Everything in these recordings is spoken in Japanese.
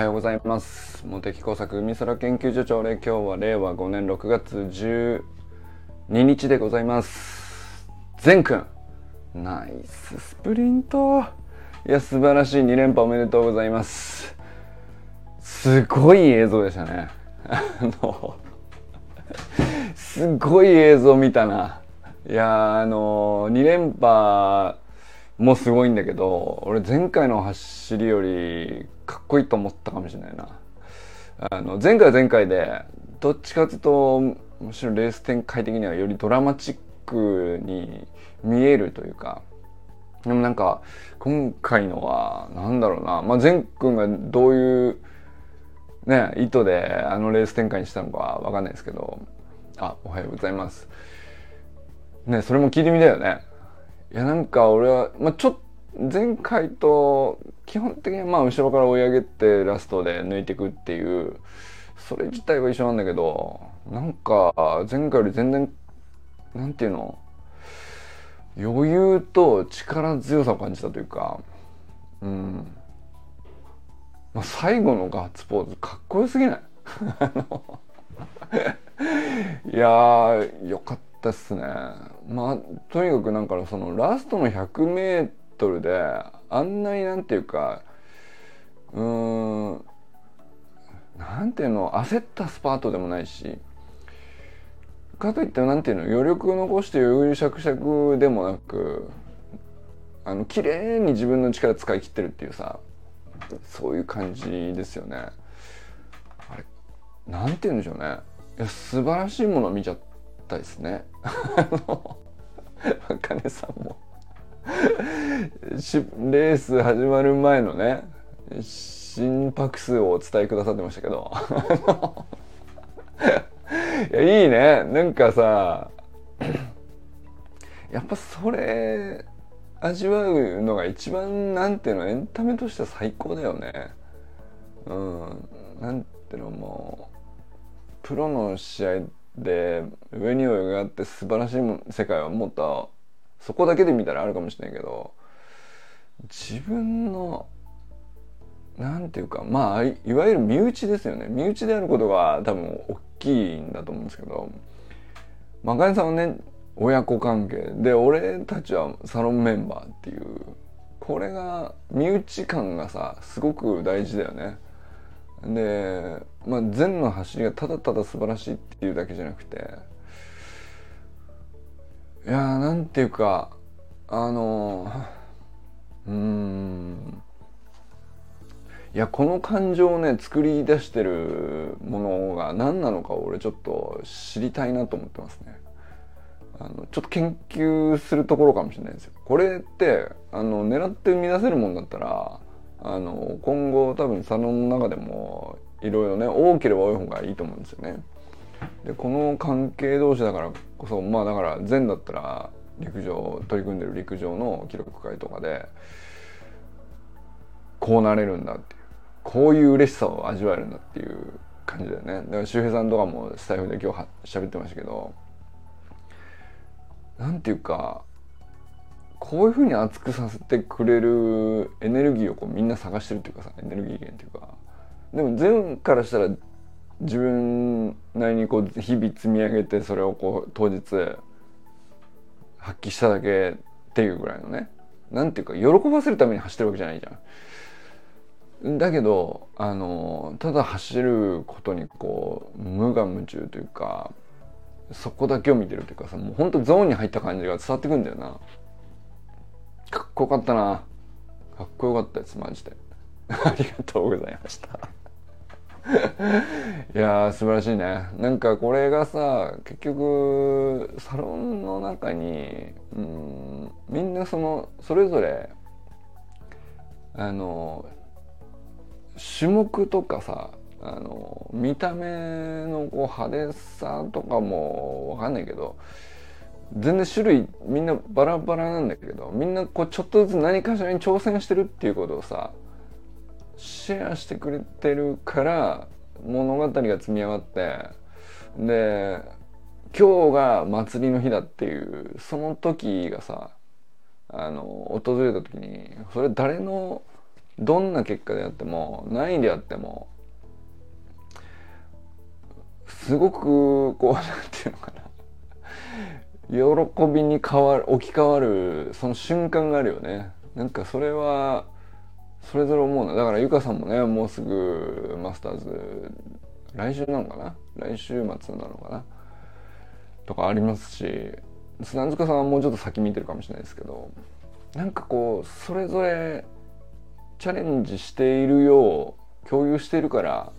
はようございます。茂木工作海空研究所長で今日は令和5年6月12日でございます。善くん。ナイススプリントいや素晴らしい2連覇おめでとうございます。すごい映像でしたね。あのすごい映像見たな。いやあの2連覇もすごいんだけど俺前回の走りよりかっこいいと思ったかもしれないな。あの前回は前回でどっちかというとむしろレース展開的にはよりドラマチックに見えるというかでもなんか今回のはなんだろうな、まあ、善くんがどういうね意図であのレース展開にしたのかわかんないですけど。あおはようございます。ねそれも聞いてみたよね。いやなんか俺は、まあ、ちょっ前回と基本的にまあ後ろから追い上げてラストで抜いていくっていうそれ自体は一緒なんだけどなんか前回より全然なんていうの？余裕と力強さを感じたというかうん。まあ最後のガッツポーズかっこよすぎない？いやよかった。っすね。まあとにかくなんかそのラストの 100m であんなになんていうかうーんなんていうの焦ったスパートでもないしかといってなんていうの余力を残して余裕しゃくしゃくでもなくあの綺麗に自分の力使い切ってるっていうさそういう感じですよね。あれなんて言うんでしょうね。いや素晴らしいものを見ちゃったですね。あかねさんも。レース始まる前のね心拍数をお伝えくださってましたけど。いやいいね。なんかさやっぱそれ味わうのが一番なんていうのエンタメとしては最高だよね。うん。なんていうのもうプロの試合で上に上がって素晴らしい世界はもっとそこだけで見たらあるかもしれないけど自分のなんていうかまあいわゆる身内ですよね。身内であることが多分大きいんだと思うんですけどまかねさんはね親子関係。で俺たちはサロンメンバーっていう。これが身内感がさすごく大事だよね。で、まあ、善の走りがただただ素晴らしいっていうだけじゃなくていやーなんていうかあのうんいやこの感情をね作り出してるものが何なのかを俺ちょっと知りたいなと思ってますね。あのちょっと研究するところかもしれないですよ。これってあの狙って生み出せるもんだったらあの今後多分サロンの中でもいろいろね多ければ多い方がいいと思うんですよね。でこの関係同士だからこそまあだから前だったら陸上取り組んでる陸上の記録会とかでこうなれるんだっていうこういう嬉しさを味わえるんだっていう感じだよねだから周平さんとかもスタイフで今日は喋ってましたけどなんていうかこういうふうに熱くさせてくれるエネルギーをこうみんな探してるっていうかさエネルギー源っていうかでも全からしたら自分なりにこう日々積み上げてそれをこう当日発揮しただけっていうぐらいのねなんていうか喜ばせるために走ってるわけじゃないじゃん。だけどあのただ走ることにこう無我夢中というかそこだけを見てるというかさもうほんとゾーンに入った感じが伝わってくんだよな。かっこよかったな。かっこよかったですマジで。ありがとうございました。いや素晴らしいねなんかこれがさ結局サロンの中にうんみんなそのそれぞれあの種目とかさあの見た目のこう派手さとかも分かんないけど全然種類みんなバラバラなんだけどみんなこうちょっとずつ何かしらに挑戦してるっていうことをさシェアしてくれてるから物語が積み上がってで今日が祭りの日だっていうその時がさあの訪れた時にそれ誰のどんな結果であっても何位であってもすごくこうなんていうのかな。喜びに変わる置き換わるその瞬間があるよね。なんかそれはそれぞれ思うな。だからゆかさんもねもうすぐマスターズ来週なのかな？来週末なのかな？とかありますし砂塚さんはもうちょっと先見てるかもしれないですけどなんかこうそれぞれチャレンジしているよう共有しているから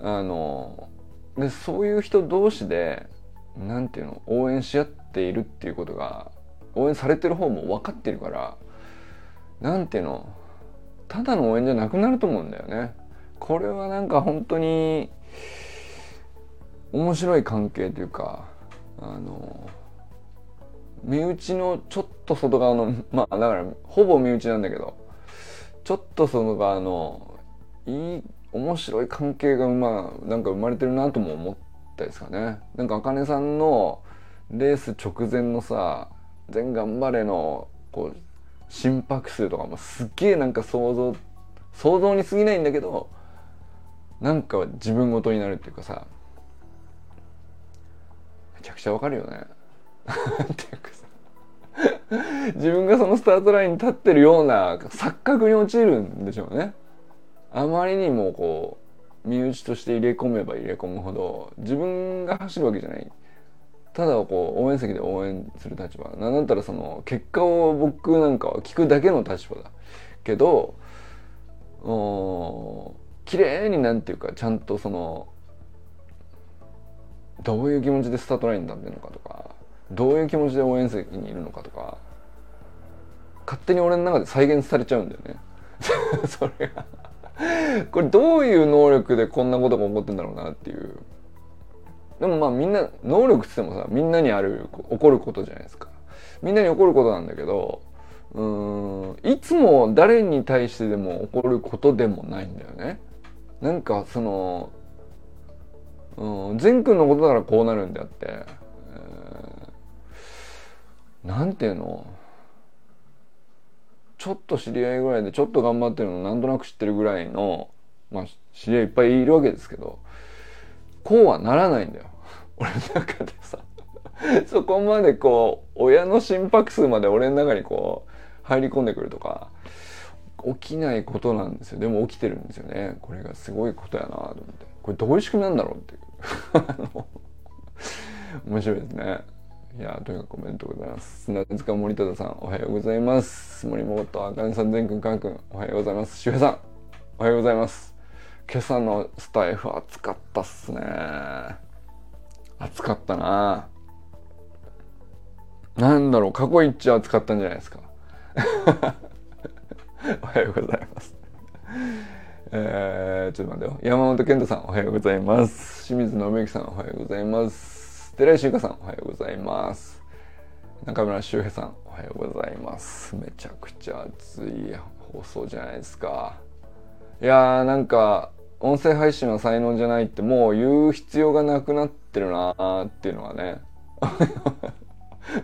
あのでそういう人同士で何ていうの？応援し合っているっていうことが応援されてる方も分かってるから何ていうの？ただの応援じゃなくなると思うんだよね。これはなんか本当に面白い関係というかあの身内のちょっと外側のまあだからほぼ身内なんだけどちょっと外側のいい面白い関係がまあなんか生まれてるなとも思ってたですかねなんかあかねさんのレース直前のさ「全頑張れの」こう心拍数とかもすっげえなんか想像想像に過ぎないんだけどなんか自分ごとになるっていうかさめちゃくちゃわかるよね。っていうかさ自分がそのスタートラインに立ってるような錯覚に陥るんでしょうね。あまりにもこう身内として入れ込めば入れ込むほど自分が走るわけじゃない。ただこう応援席で応援する立場なんだったらその結果を僕なんかは聞くだけの立場だけど綺麗になんていうかちゃんとそのどういう気持ちでスタートラインに立ってるのかとかどういう気持ちで応援席にいるのかとか勝手に俺の中で再現されちゃうんだよね。それが。これどういう能力でこんなことが起こってんだろうなっていう。でもまあみんな能力っつってもさみんなにある起こることじゃないですか。みんなに起こることなんだけどうんいつも誰に対してでも起こることでもないんだよね。なんかそのうん善くんのことだからこうなるんであって、えー、なんていうの？ちょっと知り合いぐらいでちょっと頑張ってるのなんとなく知ってるぐらいのまあ知り合いいっぱいいるわけですけどこうはならないんだよ。俺の中でさ。そこまでこう親の心拍数まで俺の中にこう入り込んでくるとか起きないことなんですよ。でも起きてるんですよね。これがすごいことやなと思って。これどういう仕組みなんだろうっていう。面白いですね。いやとにかくおめでとうございます砂塚森忠さんおはようございます森本あかねさん全くんかんくんおはようございます周平さんおはようございます今朝のスタイフ暑かったっすね暑かったななんだろう過去一暑かったんじゃないですか おはようございます。えー、ちょっと待ってよ。山本健太さん、おはようございます。清水信之さん、おはようございます。寺井修香さん、おはようございます。中村修平さん、おはようございます。めちゃくちゃ熱い放送じゃないですか。いやー、なんか、音声配信は才能じゃないってもう言う必要がなくなってるなーっていうのはね。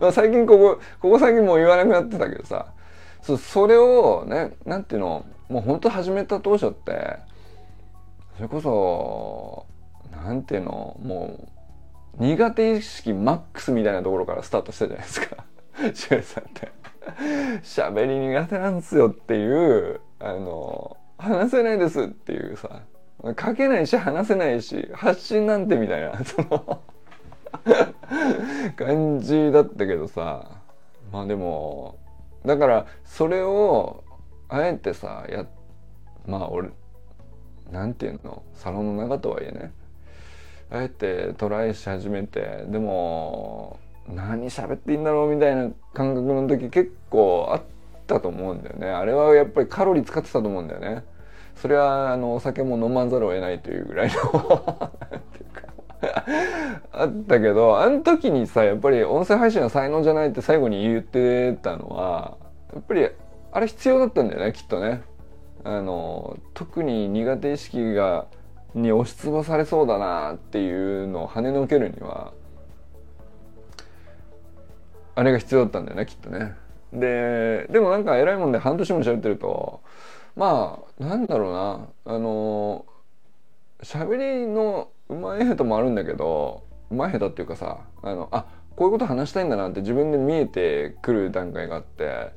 ま あ最近ここ、ここ最近もう言わなくなってたけどさ、そそれをねなんていうのもう本当始めた当初ってそれこそなんていうのもう苦手意識マックスみたいなところからスタートしたじゃないですか。シュさんって。喋り苦手なんですよっていうあの話せないですっていうさ。書けないし話せないし発信なんてみたいな その感じだったけどさ。まあでもだからそれをあえてさやまあ俺なんていうの？サロンの中とはいえね。あえてトライし始めてでも何喋っていいんだろうみたいな感覚の時結構あったと思うんだよねあれはやっぱりカロリー使ってたと思うんだよねそれはあのお酒も飲まざるを得ないというぐらいの あったけどあの時にさやっぱり音声配信は才能じゃないって最後に言ってたのはやっぱりあれ必要だったんだよねきっとね。あの特に苦手意識がに押しつぶされそうだなっていうのを跳ねのけるにはあれが必要だったんだよねきっとね。ででもなんか偉いもんで半年も喋ってるとまあなんだろうなあの喋りのうまい下手もあるんだけどうまい下手っていうかさあのあこういうこと話したいんだなって自分で見えてくる段階があって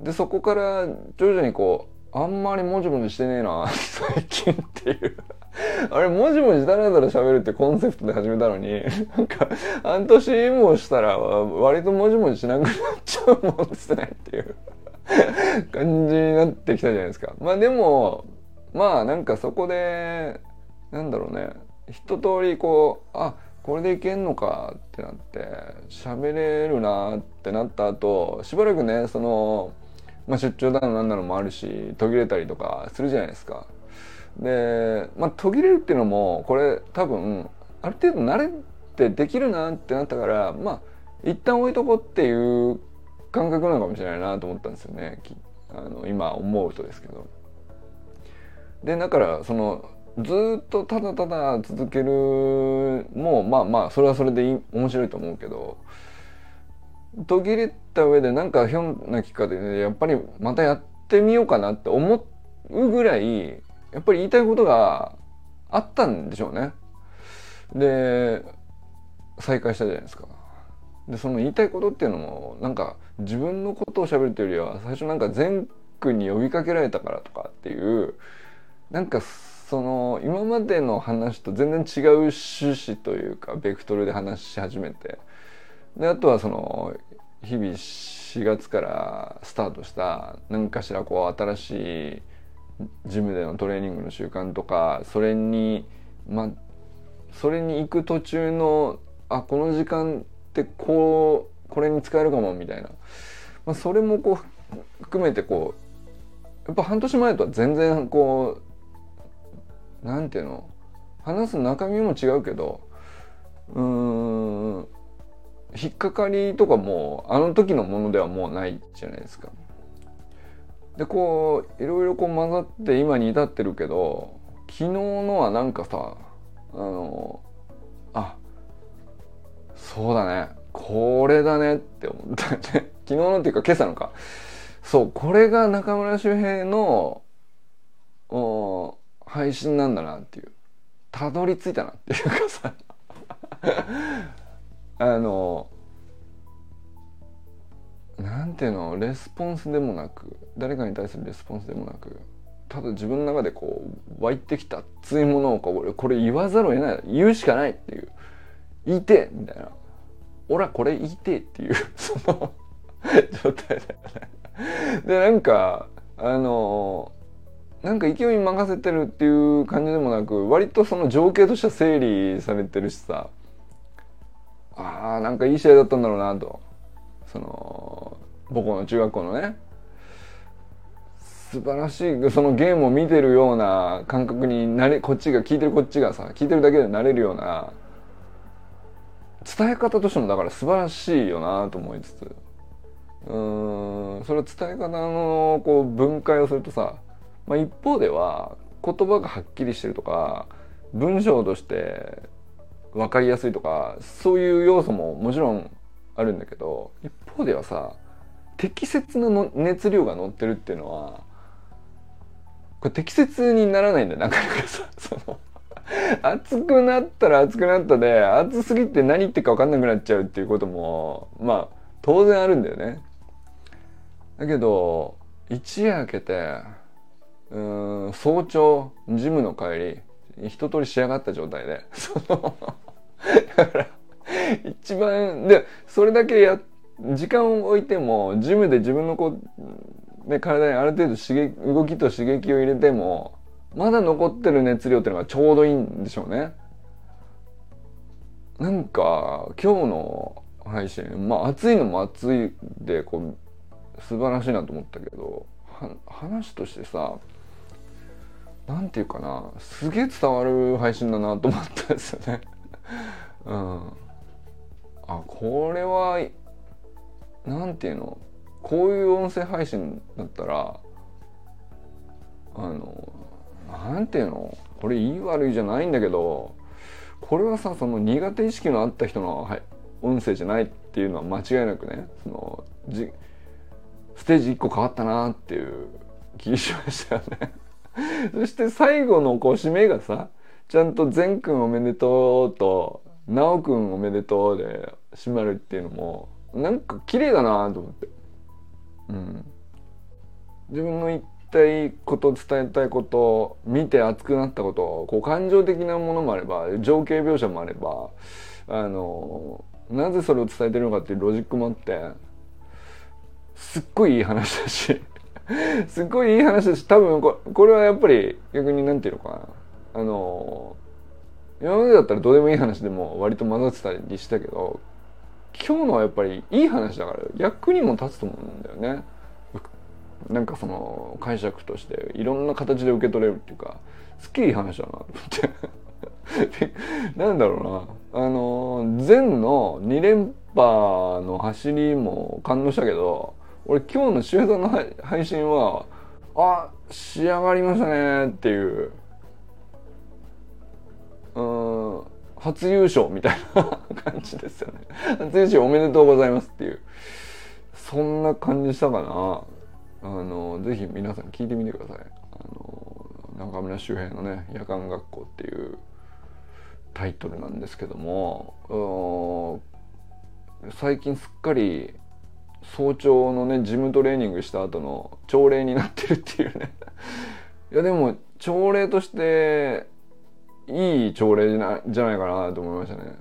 でそこから徐々にこうあんまりもじもじしてねえな 最近っていう。あれもじもじだらだら喋るってコンセプトで始めたのになんか半年もしたら割ともじもじしなくなっちゃうもんですねっていう。感じになってきたじゃないですか。まあでもまあなんかそこでなんだろうね。一通りこうあこれでいけんのかってなって喋れるなってなった後しばらくねその、まあ、出張だのなんなのもあるし途切れたりとかするじゃないですか。で、まあ、途切れるっていうのもこれ多分ある程度慣れてできるなってなったからまあ一旦置いとこうっていう感覚なのかもしれないなと思ったんですよねあの今思うとですけど。でだからそのずっとただただ続けるもまあまあそれはそれでい面白いと思うけど途切れた上でなんかひょんなきっかけでやっぱりまたやってみようかなって思うぐらいやっぱり言いたいことがあったんでしょうね。で再開したじゃないですか。でその言いたいことっていうのもなんか自分のことを喋るというよりは最初なんか全国に呼びかけられたからとかっていうなんかその今までの話と全然違う趣旨というかベクトルで話し始めてであとはその日々4月からスタートした何かしらこう新しいジムでのトレーニングの習慣とかそれにまあそれに行く途中のあこの時間ってこうこれに使えるかもみたいな、まあ、それもこう含めてこうやっぱ半年前とは全然こうなんていうの話す中身も違うけどうーん引っかかりとかもあの時のものではもうないじゃないですか。でこういろいろこう混ざって今に至ってるけど昨日のはなんかさあのあそうだね。これだねって思ったね。昨日のっていうか今朝のか。そうこれが中村周平の配信なんだなっていう。たどり着いたなっていうかさ。あのなんていうのレスポンスでもなく誰かに対するレスポンスでもなくただ自分の中でこう湧いてきた熱いものをこれこれ言わざるを得ない言うしかないっていう言いてみたいな俺はこれ言いてっていう その状態だよね。でなんかあのなんか勢いに任せてるっていう感じでもなく割とその情景としては整理されてるしさあーなんかいい試合だったんだろうなと。その母校の中学校のね。素晴らしい。そのゲームを見てるような感覚になれこっちが聞いてるこっちがさ聞いてるだけでなれるような伝え方としてもだから素晴らしいよなと思いつつ。うんそれ伝え方のこう分解をするとさ、まあ、一方では言葉がはっきりしてるとか文章として分かりやすいとかそういう要素ももちろんあるんだけど一方ではさ適切なの熱量が乗ってるっていうのはこれ適切にならないんだよなかなかさ その熱くなったら熱くなったで熱すぎて何言ってか分かんなくなっちゃうっていうこともまあ当然あるんだよね。だけど一夜明けてうん早朝ジムの帰り一通り仕上がった状態でその だから一番でそれだけや時間を置いてもジムで自分のこう、ね、体にある程度刺激動きと刺激を入れてもまだ残ってる熱量っていうのがちょうどいいんでしょうね。なんか今日の配信まあ熱いのも熱いでこう素晴らしいなと思ったけど話としてさなんていうかなすげえ伝わる配信だなと思ったんですよね。うん、あこれはなんていうのこういう音声配信だったらあのなんていうのこれいい悪いじゃないんだけどこれはさその苦手意識のあった人の、はい、音声じゃないっていうのは間違いなくねそのじステージ1個変わったなっていう気がしましたよね そして最後のこう締めがさちゃんと「善くんおめでとう」と「直くんおめでとう」で締まるっていうのもなんか綺麗だなと思って。うん、自分の言いたいこと伝えたいこと見て熱くなったことこう感情的なものもあれば情景描写もあればあのなぜそれを伝えてるのかっていうロジックもあってすっごいいい話だし すっごいいい話だし多分ここれはやっぱり逆に何て言うのかな。あの今までだったらどうでもいい話でも割と混ざってたりしたけど今日のはやっぱりいい話だから役にも立つと思うんだよね。なんかその解釈としていろんな形で受け取れるっていうかすっきり話だなと思って。なんだろうな。あの前の2連覇の走りも感動したけど俺今日の周平さんの配信はあ仕上がりましたねっていう。うん初優勝みたいな感じですよね。初優勝おめでとうございますっていう。そんな感じしたかな。あのぜひ皆さん聞いてみてください。あの中村周平のね「夜間学校」っていうタイトルなんですけども最近すっかり早朝のねジムトレーニングした後の朝礼になってるっていうね。いやでも朝礼としていい朝礼じゃじゃないかなと思いましたね。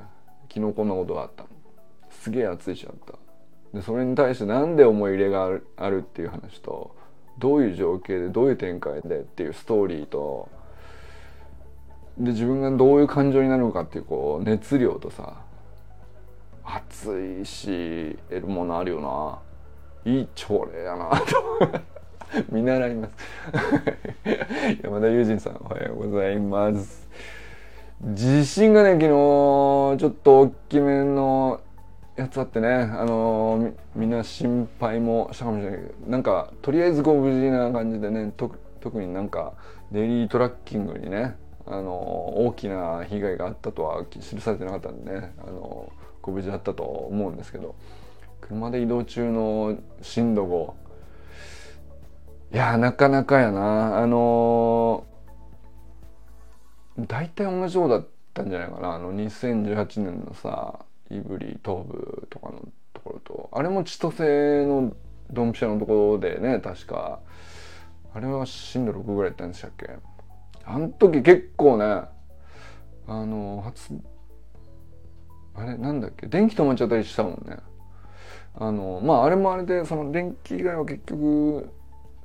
昨日こんなことがあった。すげえ暑いしあったでそれに対して何で思い入れがあるあるっていう話とどういう情景でどういう展開でっていうストーリーとで自分がどういう感情になるのかっていうこう熱量とさ熱いし得るものあるよな。いい朝礼やな。と 見習います。山田友人さんおはようございます。地震がね昨日ちょっと大きめのやつあってね。あの、みんな心配もしたかもしれないけどなんかとりあえずご無事な感じでね特になんかデイリートラッキングにねあの、大きな被害があったとは記されてなかったんでね、あの、ご無事だったと思うんですけど車で移動中の震度5いやなかなかやなあのー、大体同じようだったんじゃないかなあの2018年のさ胆振東部とかのところとあれも千歳のドンピシャのところでね確かあれは震度6ぐらいやったんでしたっけあの時結構ねあの初あれなんだっけ？電気止まっちゃったりしたもんね。あのまああれもあれでその電気以外は結局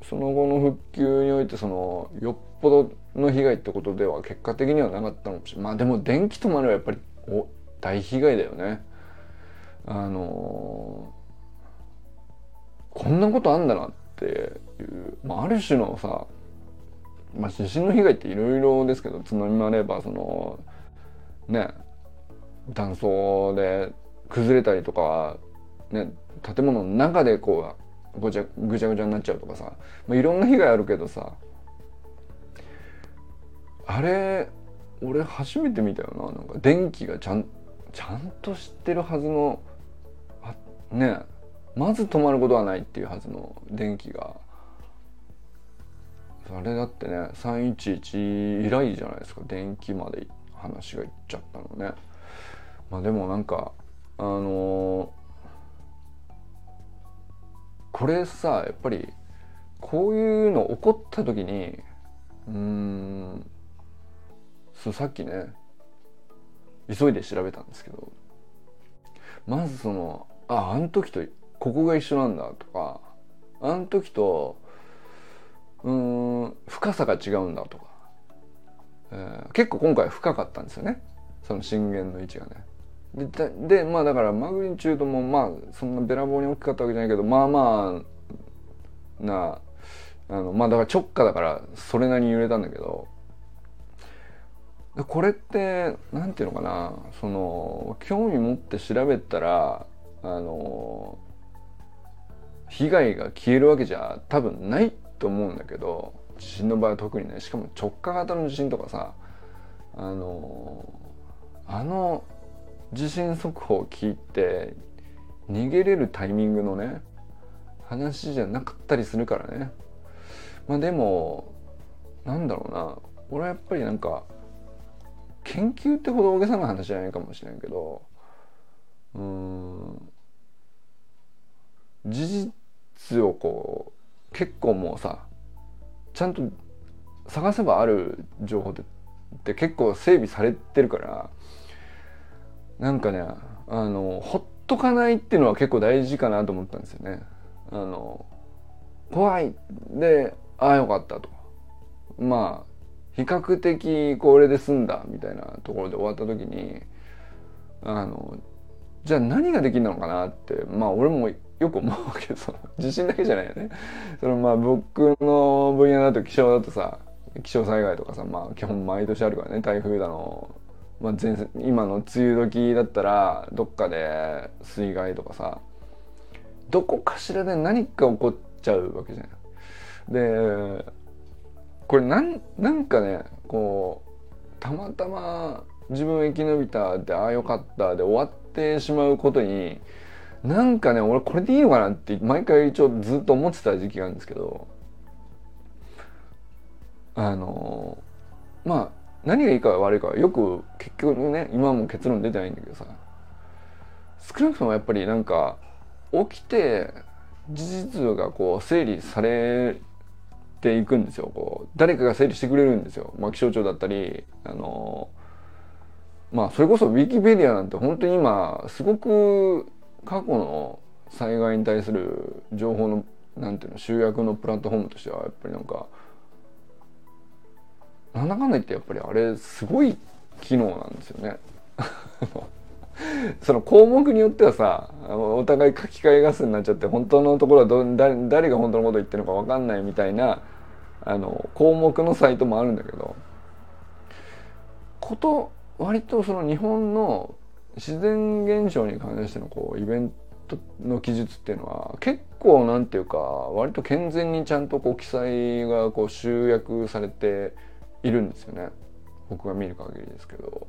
その後の復旧においてそのよっぽどの被害ってことでは結果的にはなかったのもしまあでも電気止まるはやっぱりお大被害だよね。あのこんなことあんだなっていう、まあ、ある種のさ、まあ、地震の被害っていろいろですけど津波もあればそのね断層で崩れたりとか、ね、建物の中でこうごちゃぐちゃぐちゃになっちゃうとかさ、まあ、いろんな被害あるけどさあれ俺初めて見たよな。なんか電気がちゃんちゃんと知ってるはずのあねまず止まることはないっていうはずの電気が。あれだってね311以来じゃないですか。電気まで話がいっちゃったのね。まあでもなんかあの、これさやっぱりこういうの起こった時にうんそうさっきね急いで調べたんですけどまずそのああの時とここが一緒なんだとかあの時とうん深さが違うんだとか、えー、結構今回深かったんですよねその震源の位置がね。でまあだからマグニチュードもまあそんなべらぼうに大きかったわけじゃないけどまあまあなあのまあだから直下だからそれなりに揺れたんだけどこれって何て言うのかなその興味持って調べたらあの被害が消えるわけじゃ多分ないと思うんだけど地震の場合は特にねしかも直下型の地震とかさあのあの地震速報を聞いて逃げれるタイミングのね話じゃなかったりするからね。まあでもなんだろうな。俺はやっぱりなんか研究ってほど大げさな話じゃないかもしれんけどうん事実をこう結構もうさちゃんと探せばある情報って結構整備されてるからなんかねあのほっとかないっていうのは結構大事かなと思ったんですよね。あの怖いでああよかったとまあ比較的これで済んだみたいなところで終わった時にあのじゃあ何ができるのかなってまあ俺もよく思うけその地震だけじゃないよね。そのまあ僕の分野だと気象だとさ気象災害とかさまあ基本毎年あるからね台風だの、まあ、前今の梅雨時だったらどっかで水害とかさどこかしらで何か起こっちゃうわけじゃない。でこれなんなんかねこうたまたま自分生き延びたでああよかったで終わってしまうことになんかね俺これでいいのかなって毎回一応ずっと思ってた時期があるんですけどあのまあ何がいいか悪いかよく結局ね今も結論出てないんだけどさ。少なくともやっぱりなんか起きて事実がこう整理されていくんですよ。こう誰かが整理してくれるんですよ、まあ、気象庁だったりあのまあそれこそウィキペディアなんて本当に今すごく過去の災害に対する情報のなんていうの集約のプラットフォームとしてはやっぱりなんかなんだかんだ言ってやっぱりあれすごい機能なんですよね。その項目によってはさお互い書き換え合戦になっちゃって本当のところはど誰誰が本当のこと言ってるのか分かんないみたいなあの項目のサイトもあるんだけどこと割とその日本の自然現象に関してのこうイベントの記述っていうのは結構なんていうか割と健全にちゃんとこう記載がこう集約されているんですよね。僕が見る限りですけど。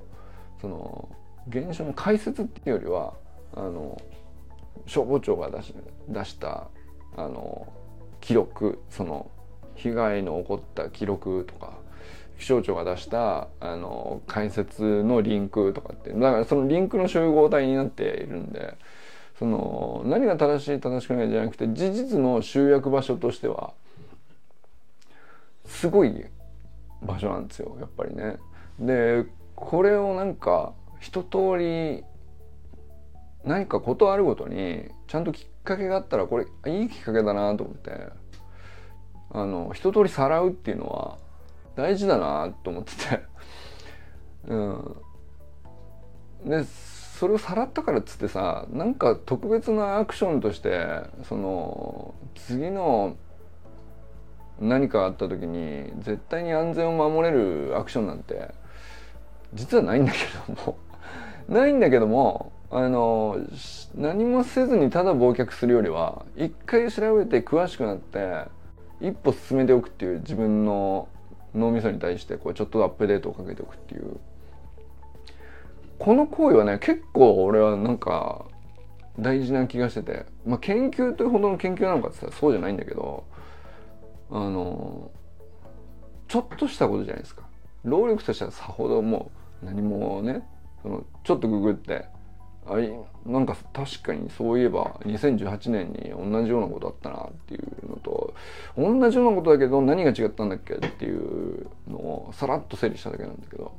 その現象の解説っていうよりはあの消防庁が出し出したあの記録その被害の起こった記録とか気象庁が出したあの解説のリンクとかってだからそのリンクの集合体になっているんでその何が正しい正しくないじゃなくて事実の集約場所としてはすごい場所なんですよやっぱりね。でこれをなんか一通り何かことあるごとにちゃんときっかけがあったらこれいいきっかけだなと思って。あの一通りさらうっていうのは大事だなと思ってて。うん。でそれをさらったからっつってさなんか特別なアクションとしてその次の何かあった時に絶対に安全を守れるアクションなんて実はないんだけども。ないんだけどもあの何もせずにただ忘却するよりは一回調べて詳しくなって一歩進めておくっていう自分の脳みそに対してこうちょっとアップデートをかけておくっていう。この行為はね結構俺はなんか大事な気がしてて。まあ研究というほどの研究なのかって言ったらそうじゃないんだけどあのちょっとしたことじゃないですか労力としてはさほどもう何もねそのちょっとググってあいなんか確かにそういえば2018年に同じようなことあったなっていうのと同じようなことだけど何が違ったんだっけっていうのをさらっと整理しただけなんだけど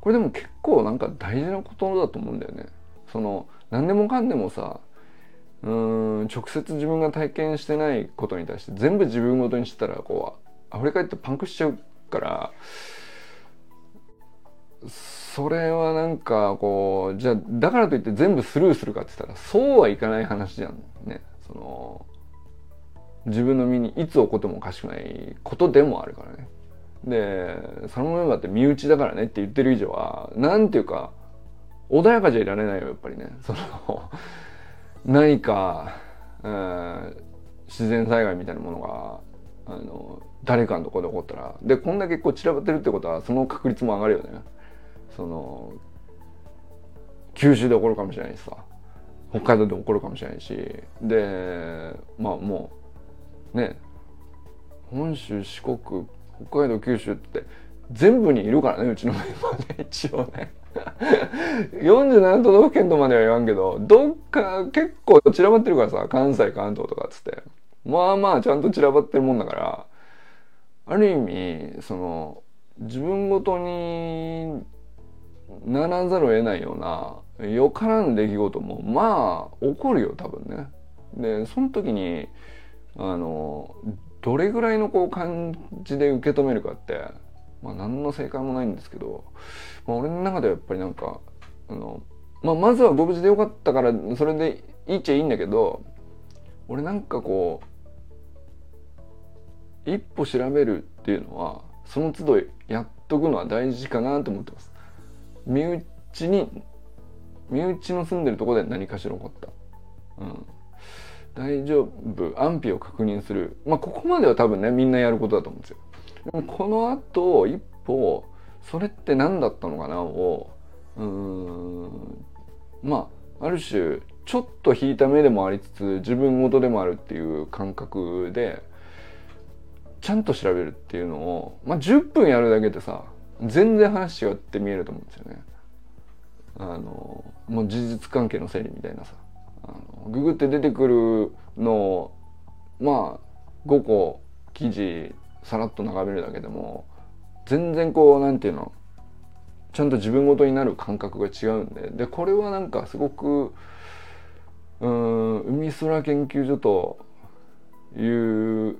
これでも結構なんか大事なことだと思うんだよね。その何でもかんでもさうん直接自分が体験してないことに対して全部自分ごとにしてたらこう溢れ返ってパンクしちゃうからそれはなんかこうじゃあだからといって全部スルーするかって言ったらそうはいかない話じゃんね。その自分の身にいつ起こってもおかしくないことでもあるからね。でそのメンバーって身内だからねって言ってる以上はなんていうか穏やかじゃいられないよやっぱりね。その何か、うん、自然災害みたいなものがあの誰かのところで起こったらでこんだけこう散らばってるってことはその確率も上がるよね。その九州で起こるかもしれないしさ北海道で起こるかもしれないしでまあもうね本州四国北海道九州って全部にいるからねうちのメンバーね一応ね 47都道府県とまでは言わんけどどっか結構散らばってるからさ関西関東とかっつってまあまあちゃんと散らばってるもんだからある意味その自分ごとにならざるを得ないようなよからぬ出来事もまあ起こるよ多分ね。でその時にあのどれぐらいのこう感じで受け止めるかってまあ何の正解もないんですけど、まあ、俺の中ではやっぱりなんかあの、まあ、まずはご無事でよかったからそれでいいっちゃいいんだけど俺なんかこう一歩調べるっていうのはその都度やっとくのは大事かなと思ってます。身内に身内の住んでるとこで何かしら起こった。うん大丈夫安否を確認するまあここまでは多分ねみんなやることだと思うんですよでもこの後一歩それって何だったのかなをうーんまあある種ちょっと引いた目でもありつつ自分ごとでもあるっていう感覚でちゃんと調べるっていうのをまあ10分やるだけでさ全然話違って見えると思うんですよね。あのもう事実関係の整理みたいなさあのググって出てくるのをまあ5個記事さらっと眺めるだけでも全然こうなんていうのちゃんと自分ごとになる感覚が違うんで。でこれはなんかすごくうん海空研究所という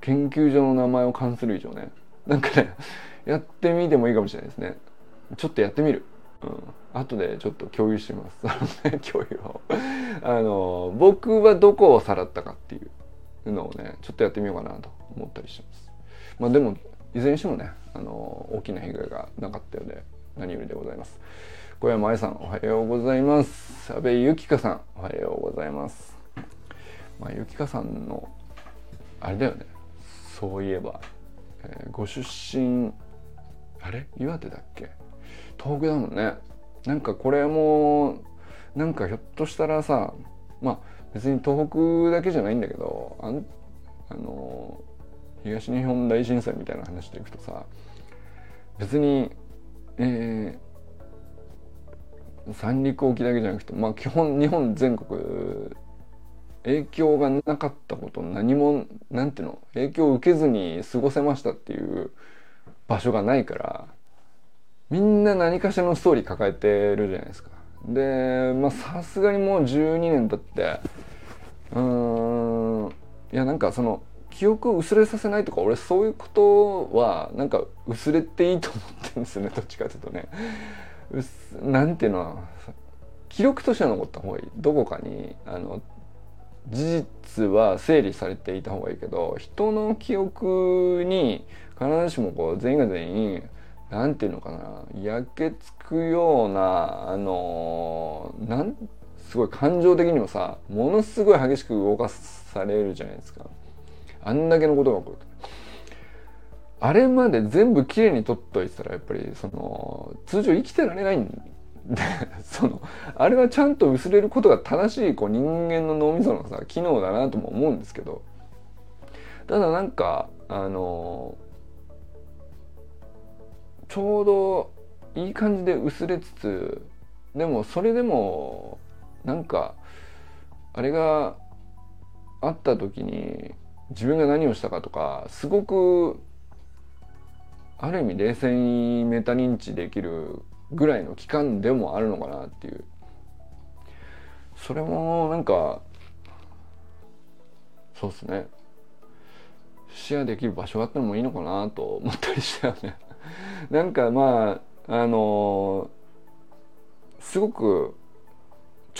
研究所の名前を冠する以上ねなんかねやってみてもいいかもしれないですね。ちょっとやってみる。うん、後でちょっと共有します。共有を。あの、僕はどこをさらったかっていう。うのをね、ちょっとやってみようかなと思ったりします。まあでも、いずれにしてもね、あの、大きな被害がなかったようで、何よりでございます。小山愛さん、おはようございます。安部ゆきかさん、おはようございます。まあ、ゆきかさんの、あれだよね、そういえば、えー、ご出身、あれ？岩手だっけ？東北だもんねなんかこれもなんかひょっとしたらさまあ別に東北だけじゃないんだけどあんあの東日本大震災みたいな話でいくとさ別にえー、三陸沖だけじゃなくてまあ基本日本全国影響がなかったこと何もなんていうの影響を受けずに過ごせましたっていう場所がないからみんな何かしらのストーリー抱えてるじゃないですか。でまあさすがにもう12年経ってうんいやなんかその記憶を薄れさせないとか俺そういうことはなんか薄れていいと思ってるんですよね どっちかというとね。なんていうのは記録としては残った方がいいどこかにあの事実は整理されていた方がいいけど人の記憶に必ずしもこう全員が全員なんていうのかな。焼けつくようなあのなんすごい感情的にもさものすごい激しく動かされるじゃないですか。あんだけのことが起こるあれまで全部きれいに取っといてたらやっぱりその通常生きてられないんで そのあれはちゃんと薄れることが正しいこう人間の脳みそのさ機能だなとも思うんですけど。ただなんかあのちょうどいい感じで薄れつつでもそれでもなんかあれがあった時に自分が何をしたかとかすごくある意味冷静にメタ認知できるぐらいの期間でもあるのかなっていうそれもなんかそうっすね。シェアできる場所があってもいいのかなと思ったりしたよね。なんかまああのー、すごく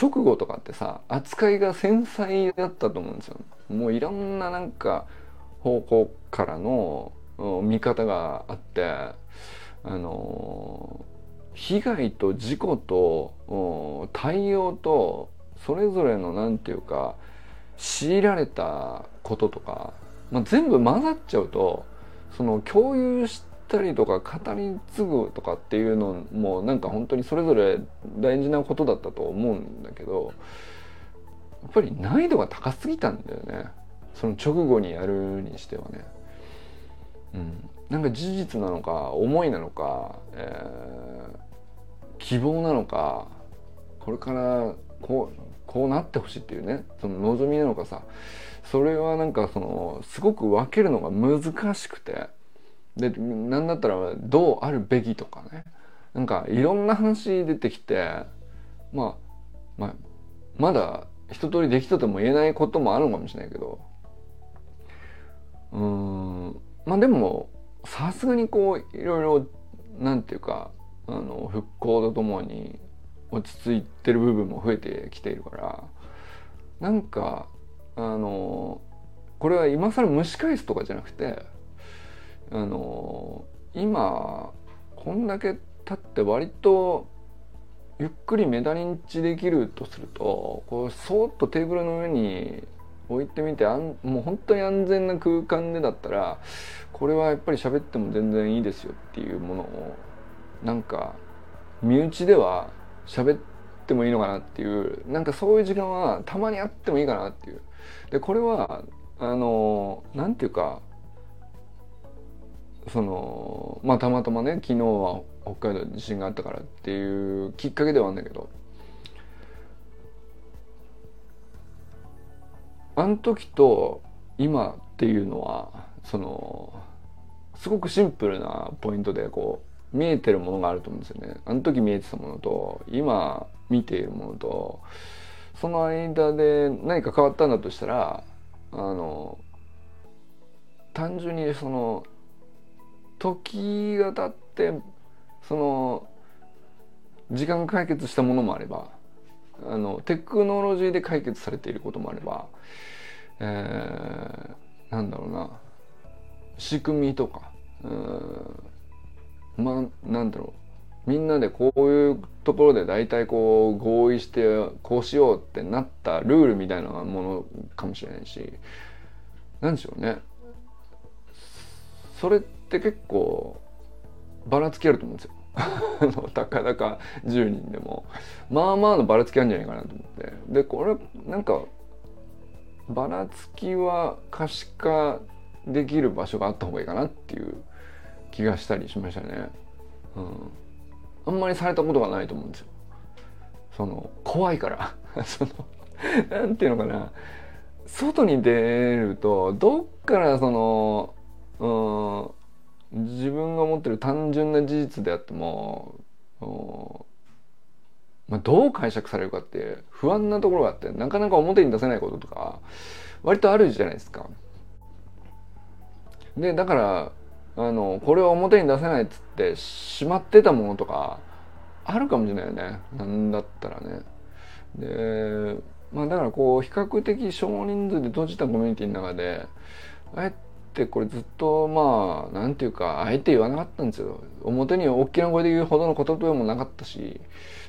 直後とかってさ扱いが繊細だったと思うんですよ。もういろんななんか方向からの見方があってあのー、被害と事故と対応とそれぞれの何て言うか強いられたこととか、まあ、全部混ざっちゃうとその共有したりとか語り継ぐとかっていうのもなんか本当にそれぞれ大事なことだったと思うんだけどやっぱり難易度が高すぎたんだよね。その直後にやるにしてはね、うん、なんか事実なのか思いなのか、えー、希望なのかこれからこうこうなってほしいっていうね。その望みなのかさ。それはなんかそのすごく分けるのが難しくて。でなんだったらどうあるべきとかね。なんかいろんな話出てきてまあまあまだ一通りできたとも言えないこともあるのかもしれないけど。うんまあでもさすがにこういろいろなんていうかあの復興とともに落ち着いてる部分も増えてきているからなんかあのこれは今更蒸し返すとかじゃなくてあの今こんだけ経って割とゆっくりメダリンチできるとするとこうそーっとテーブルの上に置いてみてあんもう本当に安全な空間でだったらこれはやっぱり喋っても全然いいですよっていうものをなんか身内では喋ってもいいのかなっていうなんかそういう時間はたまにあってもいいかなっていう。でこれはあのなんていうかそのまあたまたまね昨日は北海道地震があったからっていうきっかけではあるんだけどあの時と今っていうのはそのすごくシンプルなポイントでこう見えてるものがあると思うんですよね。あの時見えてたものと今見ているものとその間で何か変わったんだとしたらあの単純にその時が経ってその時間解決したものもあればあのテクノロジーで解決されていることもあれば、えー、なんだろうな仕組みとかうんまあなんだろうみんなでこういうところで大体こう合意してこうしようってなったルールみたいなものかもしれないし何でしょうね。それって結構ばらつきあると思うんですよ。たかだか10人でもまあまあのばらつきあるんじゃないかなと思ってでこれなんかばらつきは可視化できる場所があった方がいいかなっていう気がしたりしましたね。うん、あんまりされたことがないと思うんですよ。その怖いから そのなんていうのかな外に出るとどっからそのうん自分が持ってる単純な事実であってもまあ、どう解釈されるかって不安なところがあってなかなか表に出せないこととか割とあるじゃないですか。でだからあのこれは表に出せないっつってしまってたものとかあるかもしれないよねなんだったらね。でまあだからこう比較的少人数で閉じたコミュニティの中であえてこれずっとまあなんていうかあえて言わなかったんですよ。表に大きな声で言うほどのことでもなかったし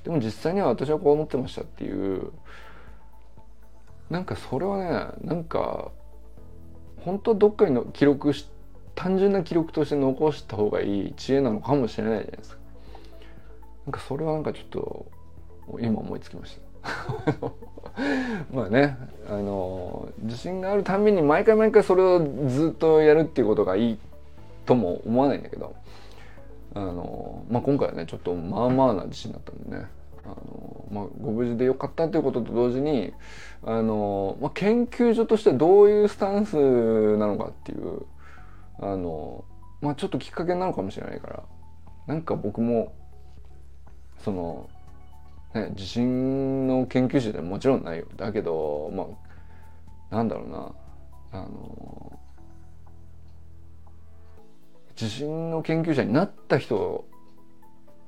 でも実際には私はこう思ってましたっていう。なんかそれはねなんか本当はどっかにの記録し単純な記録として残した方がいい知恵なのかもしれないじゃないですか。なんかそれはなんかちょっと今思いつきました。まあねあの自信があるために毎回毎回それをずっとやるっていうことがいいとも思わないんだけどあの、まあ、今回はねちょっとまあまあな自信だったんでねあの、まあ、ご無事でよかったということと同時にあの、まあ、研究所としてどういうスタンスなのかっていうあの、まあ、ちょっときっかけなのかもしれないからなんか僕もそのね、地震の研究者でももちろんないよ。だけどまあなんだろうな。あの地震の研究者になった人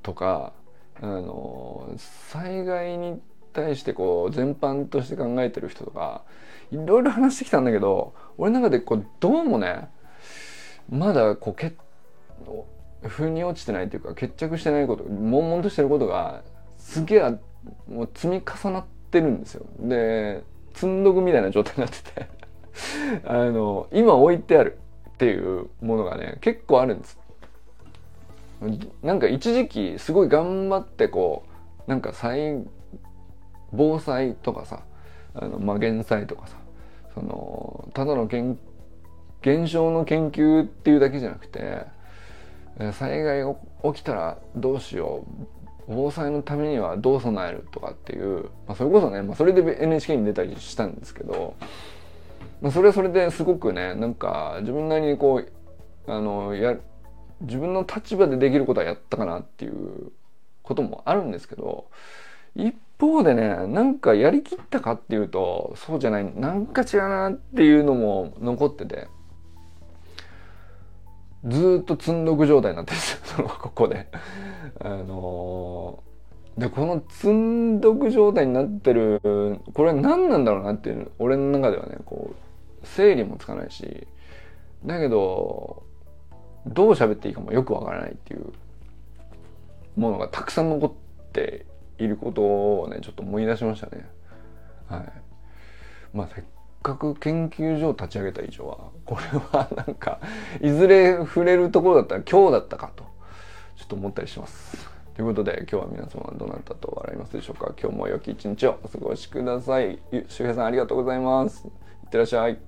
とかあの災害に対してこう全般として考えてる人とかいろいろ話してきたんだけど俺の中でこうどうもねまだこうけ腑に落ちてないというか決着してないこと悶々としてることがすげえもう積み重なってるんですよ。で積んどくみたいな状態になってて。あの今置いてあるっていうものがね結構あるんです。なんか一時期すごい頑張ってこうなんか災防災とかさあの、まあ、減災とかさそのただのけん現象の研究っていうだけじゃなくて災害が起きたらどうしよう防災のためにはどう備えるとかっていう、まあ、それこそね、まあ、それで NHK に出たりしたんですけど、まあ、それはそれですごくねなんか自分なりにこうあのや自分の立場でできることはやったかなっていうこともあるんですけど一方でねなんかやりきったかっていうとそうじゃないなんか違うなっていうのも残ってて。ずっと積んどく状態になってるんですよそのここで。あのー、でこの積んどく状態になってるこれ何なんだろうなっていう俺の中ではねこう整理もつかないしだけどどう喋っていいかもよくわからないっていうものがたくさん残っていることをねちょっと思い出しましたね。はい。まあせっか研究所を立ち上げた以上はこれはなんかいずれ触れるところだったら今日だったかとちょっと思ったりします。ということで今日は皆様はどなたと笑いますでしょうか今日も良き一日をお過ごしください。周平さんありがとうございます。いってらっしゃい。